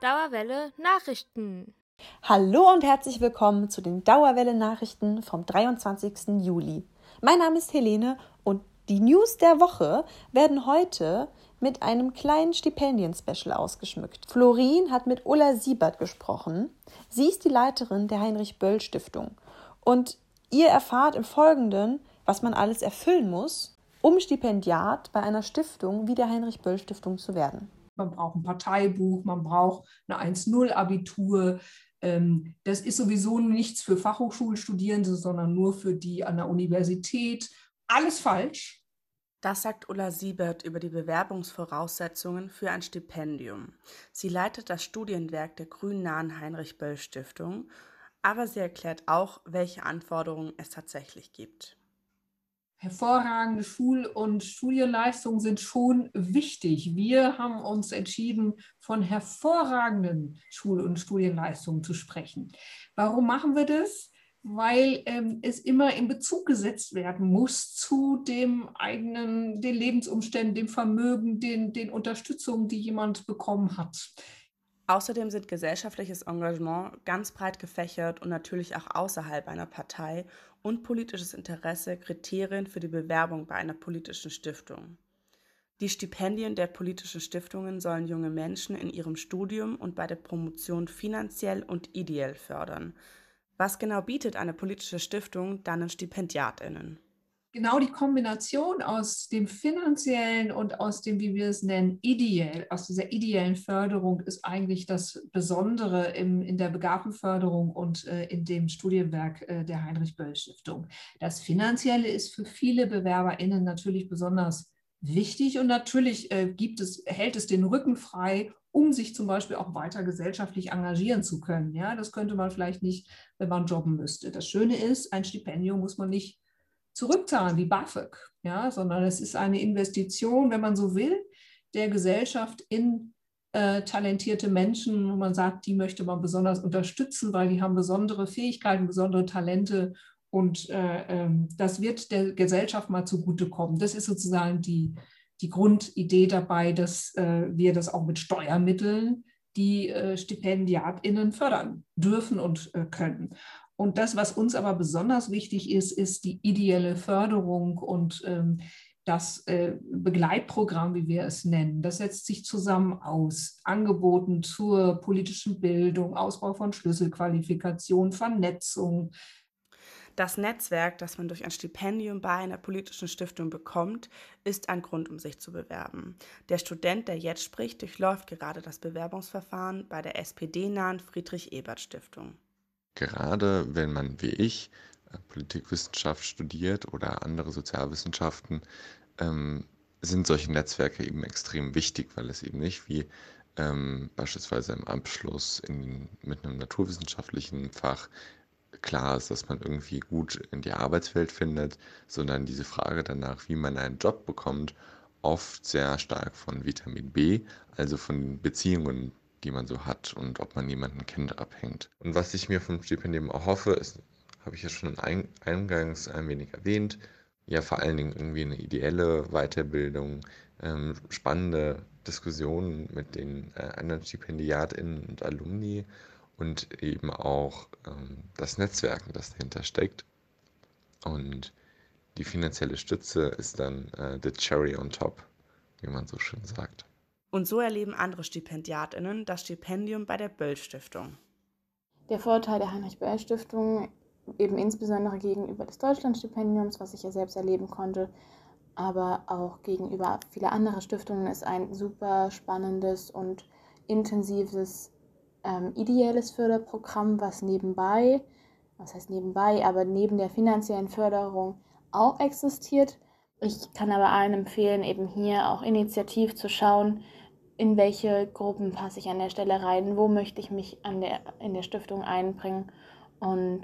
Dauerwelle Nachrichten. Hallo und herzlich willkommen zu den Dauerwelle Nachrichten vom 23. Juli. Mein Name ist Helene und die News der Woche werden heute mit einem kleinen Stipendien-Special ausgeschmückt. Florin hat mit Ulla Siebert gesprochen. Sie ist die Leiterin der Heinrich-Böll-Stiftung. Und ihr erfahrt im Folgenden, was man alles erfüllen muss, um Stipendiat bei einer Stiftung wie der Heinrich-Böll-Stiftung zu werden man braucht ein Parteibuch, man braucht eine 1-0-Abitur. Ähm, das ist sowieso nichts für Fachhochschulstudierende, sondern nur für die an der Universität. Alles falsch. Das sagt Ulla Siebert über die Bewerbungsvoraussetzungen für ein Stipendium. Sie leitet das Studienwerk der grünnahen Heinrich-Böll-Stiftung, aber sie erklärt auch, welche Anforderungen es tatsächlich gibt hervorragende Schul- und Studienleistungen sind schon wichtig. Wir haben uns entschieden, von hervorragenden Schul- und Studienleistungen zu sprechen. Warum machen wir das? Weil ähm, es immer in Bezug gesetzt werden muss zu dem eigenen, den Lebensumständen, dem Vermögen, den, den Unterstützungen, die jemand bekommen hat. Außerdem sind gesellschaftliches Engagement ganz breit gefächert und natürlich auch außerhalb einer Partei und politisches Interesse Kriterien für die Bewerbung bei einer politischen Stiftung. Die Stipendien der politischen Stiftungen sollen junge Menschen in ihrem Studium und bei der Promotion finanziell und ideell fördern. Was genau bietet eine politische Stiftung dann den Stipendiatinnen? Genau die Kombination aus dem finanziellen und aus dem, wie wir es nennen, ideell, aus dieser ideellen Förderung ist eigentlich das Besondere im, in der Begabtenförderung und äh, in dem Studienwerk äh, der Heinrich-Böll-Stiftung. Das Finanzielle ist für viele BewerberInnen natürlich besonders wichtig und natürlich äh, gibt es, hält es den Rücken frei, um sich zum Beispiel auch weiter gesellschaftlich engagieren zu können. Ja, das könnte man vielleicht nicht, wenn man jobben müsste. Das Schöne ist, ein Stipendium muss man nicht zurückzahlen wie BAföG, ja, sondern es ist eine Investition, wenn man so will, der Gesellschaft in äh, talentierte Menschen, wo man sagt, die möchte man besonders unterstützen, weil die haben besondere Fähigkeiten, besondere Talente und äh, ähm, das wird der Gesellschaft mal zugutekommen. Das ist sozusagen die, die Grundidee dabei, dass äh, wir das auch mit Steuermitteln die äh, StipendiatInnen fördern dürfen und äh, können. Und das, was uns aber besonders wichtig ist, ist die ideelle Förderung und ähm, das äh, Begleitprogramm, wie wir es nennen. Das setzt sich zusammen aus Angeboten zur politischen Bildung, Ausbau von Schlüsselqualifikation, Vernetzung. Das Netzwerk, das man durch ein Stipendium bei einer politischen Stiftung bekommt, ist ein Grund, um sich zu bewerben. Der Student, der jetzt spricht, durchläuft gerade das Bewerbungsverfahren bei der SPD-nahen Friedrich-Ebert-Stiftung. Gerade wenn man wie ich äh, Politikwissenschaft studiert oder andere Sozialwissenschaften, ähm, sind solche Netzwerke eben extrem wichtig, weil es eben nicht wie ähm, beispielsweise im Abschluss in, mit einem naturwissenschaftlichen Fach klar ist, dass man irgendwie gut in die Arbeitswelt findet, sondern diese Frage danach, wie man einen Job bekommt, oft sehr stark von Vitamin B, also von Beziehungen die man so hat und ob man jemanden kennt, abhängt. Und was ich mir vom Stipendium erhoffe, ist, habe ich ja schon eingangs ein wenig erwähnt, ja vor allen Dingen irgendwie eine ideelle Weiterbildung, ähm, spannende Diskussionen mit den äh, anderen StipendiatInnen und Alumni und eben auch ähm, das Netzwerken, das dahinter steckt. Und die finanzielle Stütze ist dann äh, the cherry on top, wie man so schön sagt. Und so erleben andere Stipendiatinnen das Stipendium bei der Böll-Stiftung. Der Vorteil der Heinrich-Böll-Stiftung, eben insbesondere gegenüber des Deutschlandstipendiums, was ich ja selbst erleben konnte, aber auch gegenüber vieler anderer Stiftungen, ist ein super spannendes und intensives ähm, ideelles Förderprogramm, was nebenbei, was heißt nebenbei, aber neben der finanziellen Förderung auch existiert. Ich kann aber allen empfehlen, eben hier auch initiativ zu schauen, in welche Gruppen passe ich an der Stelle rein, wo möchte ich mich an der, in der Stiftung einbringen und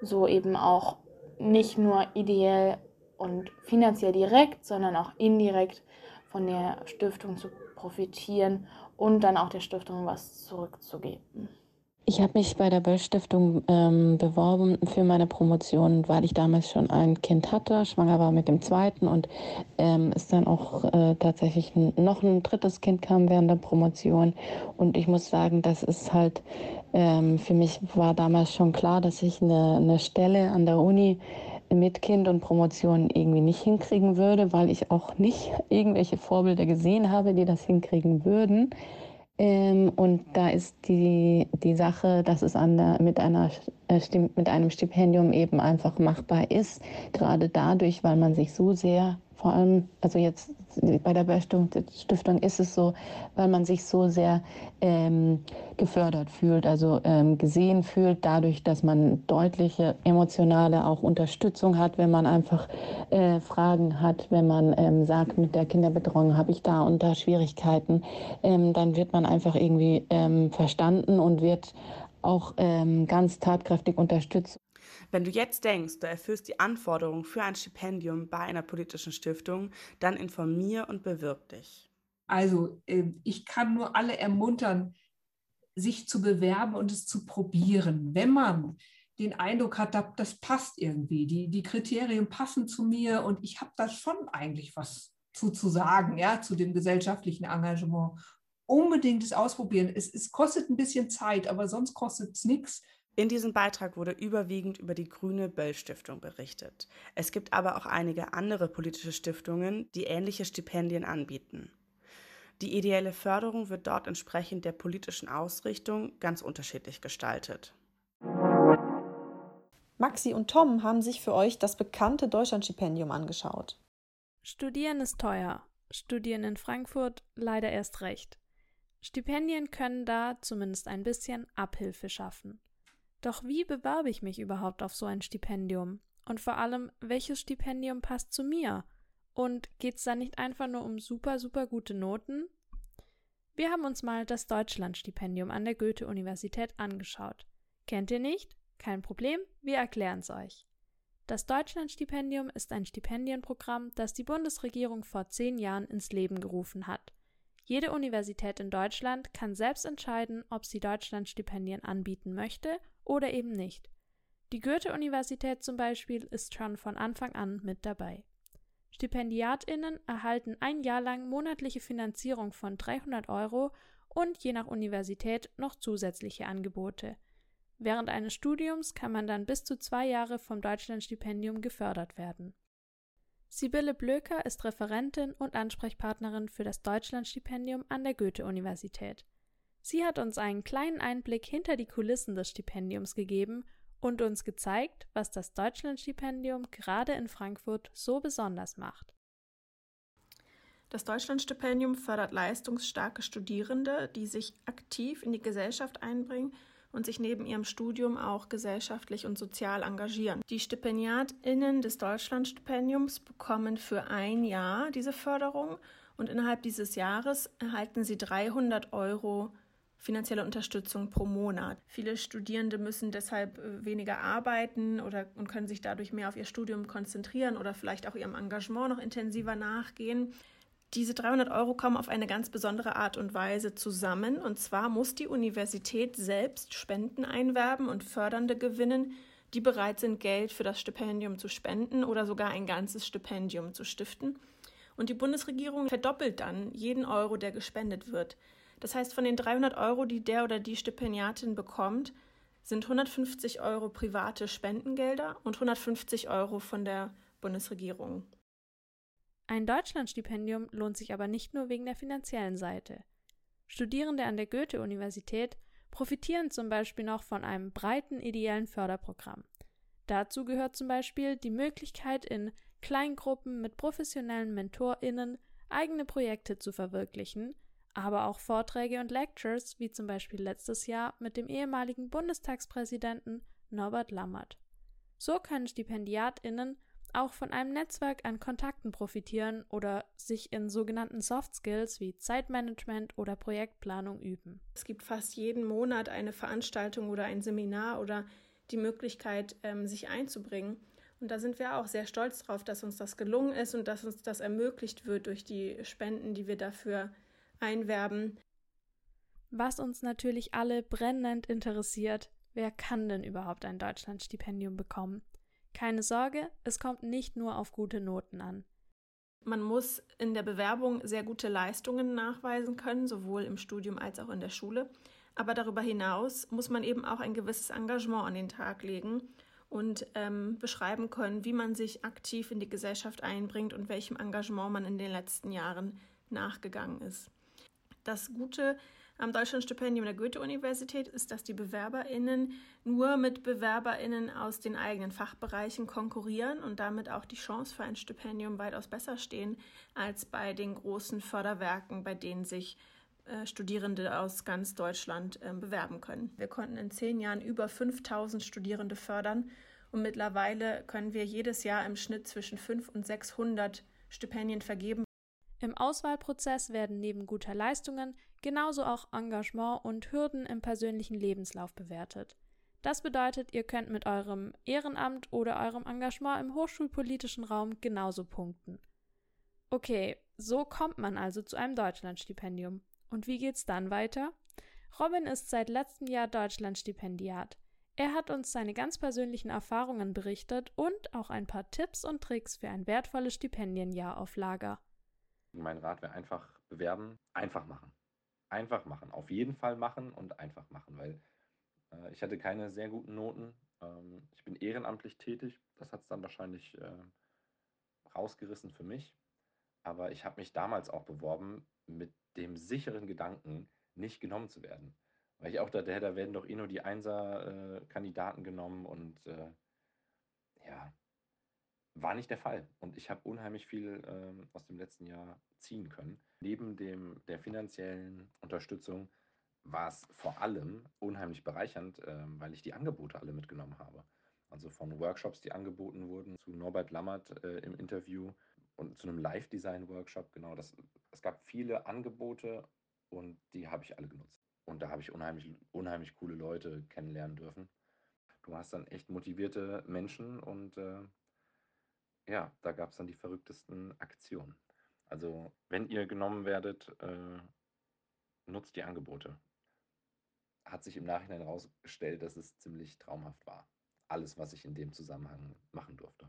so eben auch nicht nur ideell und finanziell direkt, sondern auch indirekt von der Stiftung zu profitieren und dann auch der Stiftung was zurückzugeben. Ich habe mich bei der Böll Stiftung ähm, beworben für meine Promotion, weil ich damals schon ein Kind hatte, schwanger war mit dem zweiten und ähm, es dann auch äh, tatsächlich noch ein drittes Kind kam während der Promotion. Und ich muss sagen, das ist halt, ähm, für mich war damals schon klar, dass ich eine, eine Stelle an der Uni mit Kind und Promotion irgendwie nicht hinkriegen würde, weil ich auch nicht irgendwelche Vorbilder gesehen habe, die das hinkriegen würden. Ähm, und da ist die, die Sache, dass es an der, mit, einer, äh, mit einem Stipendium eben einfach machbar ist, gerade dadurch, weil man sich so sehr vor allem, also jetzt bei der Stiftung ist es so, weil man sich so sehr ähm, gefördert fühlt, also ähm, gesehen fühlt, dadurch, dass man deutliche emotionale auch Unterstützung hat, wenn man einfach äh, Fragen hat, wenn man ähm, sagt, mit der Kinderbetreuung habe ich da und da Schwierigkeiten, ähm, dann wird man einfach irgendwie ähm, verstanden und wird auch ähm, ganz tatkräftig unterstützt. Wenn du jetzt denkst, du erfüllst die Anforderungen für ein Stipendium bei einer politischen Stiftung, dann informier und bewirb dich. Also ähm, ich kann nur alle ermuntern, sich zu bewerben und es zu probieren. Wenn man den Eindruck hat, das passt irgendwie, die, die Kriterien passen zu mir und ich habe da schon eigentlich was zu, zu sagen, ja, zu dem gesellschaftlichen Engagement. Unbedingt es ausprobieren. Es, es kostet ein bisschen Zeit, aber sonst kostet es nichts. In diesem Beitrag wurde überwiegend über die Grüne Böll Stiftung berichtet. Es gibt aber auch einige andere politische Stiftungen, die ähnliche Stipendien anbieten. Die ideelle Förderung wird dort entsprechend der politischen Ausrichtung ganz unterschiedlich gestaltet. Maxi und Tom haben sich für euch das bekannte Deutschlandstipendium angeschaut. Studieren ist teuer. Studieren in Frankfurt leider erst recht. Stipendien können da zumindest ein bisschen Abhilfe schaffen. Doch wie bewerbe ich mich überhaupt auf so ein Stipendium? Und vor allem, welches Stipendium passt zu mir? Und geht's da nicht einfach nur um super, super gute Noten? Wir haben uns mal das Deutschlandstipendium an der Goethe-Universität angeschaut. Kennt ihr nicht? Kein Problem, wir erklären's euch. Das Deutschlandstipendium ist ein Stipendienprogramm, das die Bundesregierung vor zehn Jahren ins Leben gerufen hat. Jede Universität in Deutschland kann selbst entscheiden, ob sie Deutschlandstipendien anbieten möchte oder eben nicht. Die Goethe-Universität zum Beispiel ist schon von Anfang an mit dabei. StipendiatInnen erhalten ein Jahr lang monatliche Finanzierung von 300 Euro und je nach Universität noch zusätzliche Angebote. Während eines Studiums kann man dann bis zu zwei Jahre vom Deutschlandstipendium gefördert werden. Sibylle Blöker ist Referentin und Ansprechpartnerin für das Deutschlandstipendium an der Goethe-Universität. Sie hat uns einen kleinen Einblick hinter die Kulissen des Stipendiums gegeben und uns gezeigt, was das Deutschlandstipendium gerade in Frankfurt so besonders macht. Das Deutschlandstipendium fördert leistungsstarke Studierende, die sich aktiv in die Gesellschaft einbringen und sich neben ihrem Studium auch gesellschaftlich und sozial engagieren. Die StipendiatInnen des Deutschlandstipendiums bekommen für ein Jahr diese Förderung und innerhalb dieses Jahres erhalten sie 300 Euro finanzielle Unterstützung pro Monat. Viele Studierende müssen deshalb äh, weniger arbeiten oder und können sich dadurch mehr auf ihr Studium konzentrieren oder vielleicht auch ihrem Engagement noch intensiver nachgehen. Diese 300 Euro kommen auf eine ganz besondere Art und Weise zusammen. Und zwar muss die Universität selbst Spenden einwerben und Fördernde gewinnen, die bereit sind, Geld für das Stipendium zu spenden oder sogar ein ganzes Stipendium zu stiften. Und die Bundesregierung verdoppelt dann jeden Euro, der gespendet wird. Das heißt, von den 300 Euro, die der oder die Stipendiatin bekommt, sind 150 Euro private Spendengelder und 150 Euro von der Bundesregierung. Ein Deutschlandstipendium lohnt sich aber nicht nur wegen der finanziellen Seite. Studierende an der Goethe-Universität profitieren zum Beispiel noch von einem breiten ideellen Förderprogramm. Dazu gehört zum Beispiel die Möglichkeit, in Kleingruppen mit professionellen MentorInnen eigene Projekte zu verwirklichen, aber auch Vorträge und Lectures, wie zum Beispiel letztes Jahr mit dem ehemaligen Bundestagspräsidenten Norbert Lammert. So können StipendiatInnen auch von einem Netzwerk an Kontakten profitieren oder sich in sogenannten Soft Skills wie Zeitmanagement oder Projektplanung üben. Es gibt fast jeden Monat eine Veranstaltung oder ein Seminar oder die Möglichkeit, ähm, sich einzubringen. Und da sind wir auch sehr stolz drauf, dass uns das gelungen ist und dass uns das ermöglicht wird durch die Spenden, die wir dafür einwerben. Was uns natürlich alle brennend interessiert, wer kann denn überhaupt ein Deutschlandstipendium bekommen? Keine Sorge, es kommt nicht nur auf gute Noten an. Man muss in der Bewerbung sehr gute Leistungen nachweisen können, sowohl im Studium als auch in der Schule. Aber darüber hinaus muss man eben auch ein gewisses Engagement an den Tag legen und ähm, beschreiben können, wie man sich aktiv in die Gesellschaft einbringt und welchem Engagement man in den letzten Jahren nachgegangen ist. Das Gute am Deutschlandstipendium der Goethe-Universität ist, dass die BewerberInnen nur mit BewerberInnen aus den eigenen Fachbereichen konkurrieren und damit auch die Chance für ein Stipendium weitaus besser stehen als bei den großen Förderwerken, bei denen sich äh, Studierende aus ganz Deutschland äh, bewerben können. Wir konnten in zehn Jahren über 5000 Studierende fördern und mittlerweile können wir jedes Jahr im Schnitt zwischen 500 und 600 Stipendien vergeben. Im Auswahlprozess werden neben guter Leistungen genauso auch Engagement und Hürden im persönlichen Lebenslauf bewertet. Das bedeutet, ihr könnt mit eurem Ehrenamt oder eurem Engagement im hochschulpolitischen Raum genauso punkten. Okay, so kommt man also zu einem Deutschlandstipendium. Und wie geht's dann weiter? Robin ist seit letztem Jahr Deutschlandstipendiat. Er hat uns seine ganz persönlichen Erfahrungen berichtet und auch ein paar Tipps und Tricks für ein wertvolles Stipendienjahr auf Lager. Mein Rat wäre einfach bewerben, einfach machen. Einfach machen. Auf jeden Fall machen und einfach machen, weil äh, ich hatte keine sehr guten Noten. Ähm, ich bin ehrenamtlich tätig. Das hat es dann wahrscheinlich äh, rausgerissen für mich. Aber ich habe mich damals auch beworben mit dem sicheren Gedanken, nicht genommen zu werden. Weil ich auch dachte, da werden doch eh nur die Einser-Kandidaten äh, genommen und äh, ja, war nicht der Fall. Und ich habe unheimlich viel ähm, aus dem letzten Jahr ziehen können. Neben dem, der finanziellen Unterstützung war es vor allem unheimlich bereichernd, äh, weil ich die Angebote alle mitgenommen habe. Also von Workshops, die angeboten wurden, zu Norbert Lammert äh, im Interview und zu einem Live-Design-Workshop. Genau, das, es gab viele Angebote und die habe ich alle genutzt. Und da habe ich unheimlich, unheimlich coole Leute kennenlernen dürfen. Du hast dann echt motivierte Menschen und äh, ja, da gab es dann die verrücktesten Aktionen. Also, wenn ihr genommen werdet, äh, nutzt die Angebote. Hat sich im Nachhinein herausgestellt, dass es ziemlich traumhaft war. Alles, was ich in dem Zusammenhang machen durfte.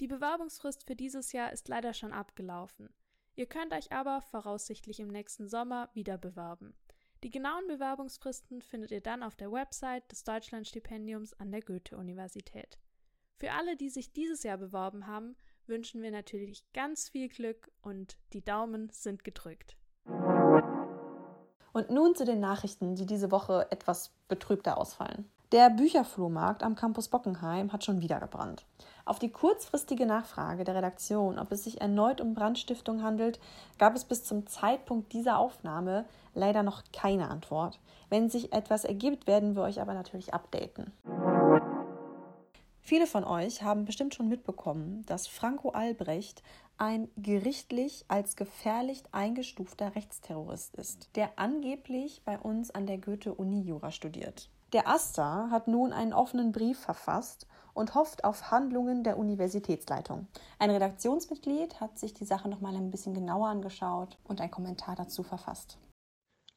Die Bewerbungsfrist für dieses Jahr ist leider schon abgelaufen. Ihr könnt euch aber voraussichtlich im nächsten Sommer wieder bewerben. Die genauen Bewerbungsfristen findet ihr dann auf der Website des Deutschlandstipendiums an der Goethe-Universität. Für alle, die sich dieses Jahr beworben haben, wünschen wir natürlich ganz viel Glück und die Daumen sind gedrückt. Und nun zu den Nachrichten, die diese Woche etwas betrübter ausfallen. Der Bücherflohmarkt am Campus Bockenheim hat schon wieder gebrannt. Auf die kurzfristige Nachfrage der Redaktion, ob es sich erneut um Brandstiftung handelt, gab es bis zum Zeitpunkt dieser Aufnahme leider noch keine Antwort. Wenn sich etwas ergibt, werden wir euch aber natürlich updaten. Viele von euch haben bestimmt schon mitbekommen, dass Franco Albrecht ein gerichtlich als gefährlich eingestufter Rechtsterrorist ist, der angeblich bei uns an der Goethe-Uni Jura studiert. Der Asta hat nun einen offenen Brief verfasst und hofft auf Handlungen der Universitätsleitung. Ein Redaktionsmitglied hat sich die Sache noch mal ein bisschen genauer angeschaut und einen Kommentar dazu verfasst.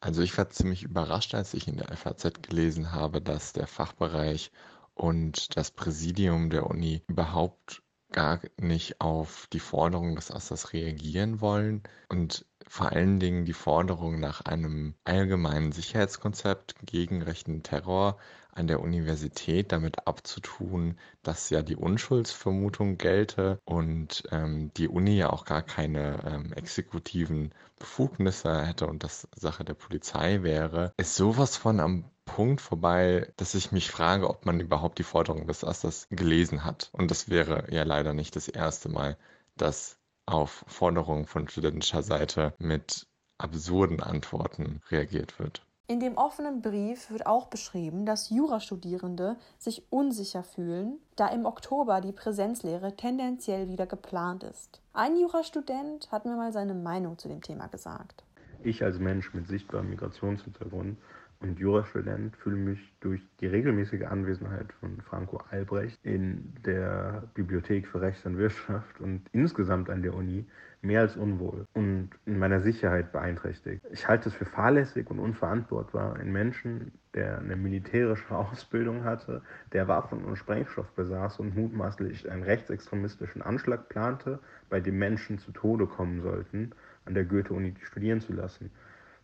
Also ich war ziemlich überrascht, als ich in der FAZ gelesen habe, dass der Fachbereich und das Präsidium der Uni überhaupt gar nicht auf die Forderung des Assers reagieren wollen und vor allen Dingen die Forderung nach einem allgemeinen Sicherheitskonzept gegen rechten Terror an der Universität damit abzutun, dass ja die Unschuldsvermutung gelte und ähm, die Uni ja auch gar keine ähm, exekutiven Befugnisse hätte und das Sache der Polizei wäre, ist sowas von am Punkt vorbei, dass ich mich frage, ob man überhaupt die Forderung des Asters gelesen hat. Und das wäre ja leider nicht das erste Mal, dass auf Forderungen von studentischer Seite mit absurden Antworten reagiert wird. In dem offenen Brief wird auch beschrieben, dass Jurastudierende sich unsicher fühlen, da im Oktober die Präsenzlehre tendenziell wieder geplant ist. Ein Jurastudent hat mir mal seine Meinung zu dem Thema gesagt. Ich als Mensch mit sichtbarem Migrationshintergrund und Jurastudent, fühle mich durch die regelmäßige Anwesenheit von Franco Albrecht in der Bibliothek für Recht und Wirtschaft und insgesamt an der Uni mehr als unwohl und in meiner Sicherheit beeinträchtigt. Ich halte es für fahrlässig und unverantwortbar, einen Menschen, der eine militärische Ausbildung hatte, der Waffen und Sprengstoff besaß und mutmaßlich einen rechtsextremistischen Anschlag plante, bei dem Menschen zu Tode kommen sollten, an der Goethe-Uni studieren zu lassen.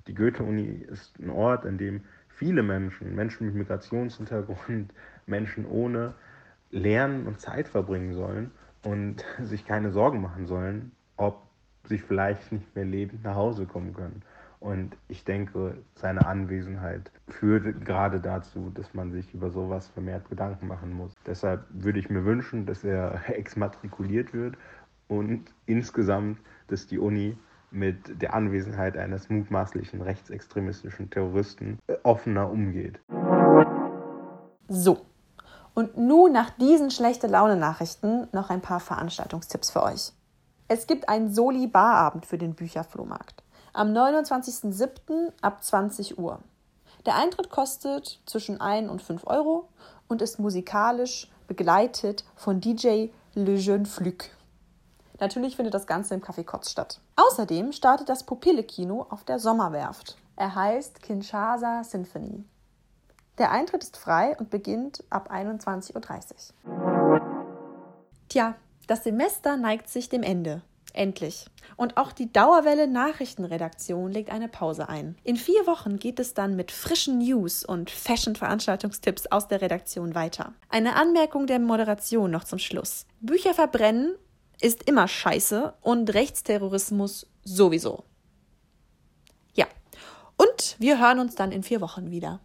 Die Goethe-Uni ist ein Ort, an dem viele Menschen, Menschen mit Migrationshintergrund, Menschen ohne lernen und Zeit verbringen sollen und sich keine Sorgen machen sollen, ob sie vielleicht nicht mehr lebend nach Hause kommen können. Und ich denke, seine Anwesenheit führt gerade dazu, dass man sich über sowas vermehrt Gedanken machen muss. Deshalb würde ich mir wünschen, dass er exmatrikuliert wird und insgesamt, dass die Uni mit der Anwesenheit eines mutmaßlichen rechtsextremistischen Terroristen äh, offener umgeht. So, und nun nach diesen schlechte Laune-Nachrichten noch ein paar Veranstaltungstipps für euch. Es gibt einen Soli-Barabend für den Bücherflohmarkt. Am 29.07. ab 20 Uhr. Der Eintritt kostet zwischen 1 und 5 Euro und ist musikalisch begleitet von DJ Le Jeune Flück. Natürlich findet das Ganze im Café Kotz statt. Außerdem startet das Pupille-Kino auf der Sommerwerft. Er heißt Kinshasa Symphony. Der Eintritt ist frei und beginnt ab 21.30 Uhr. Tja, das Semester neigt sich dem Ende. Endlich. Und auch die Dauerwelle Nachrichtenredaktion legt eine Pause ein. In vier Wochen geht es dann mit frischen News und Fashion-Veranstaltungstipps aus der Redaktion weiter. Eine Anmerkung der Moderation noch zum Schluss. Bücher verbrennen ist immer scheiße und Rechtsterrorismus sowieso. Ja. Und wir hören uns dann in vier Wochen wieder.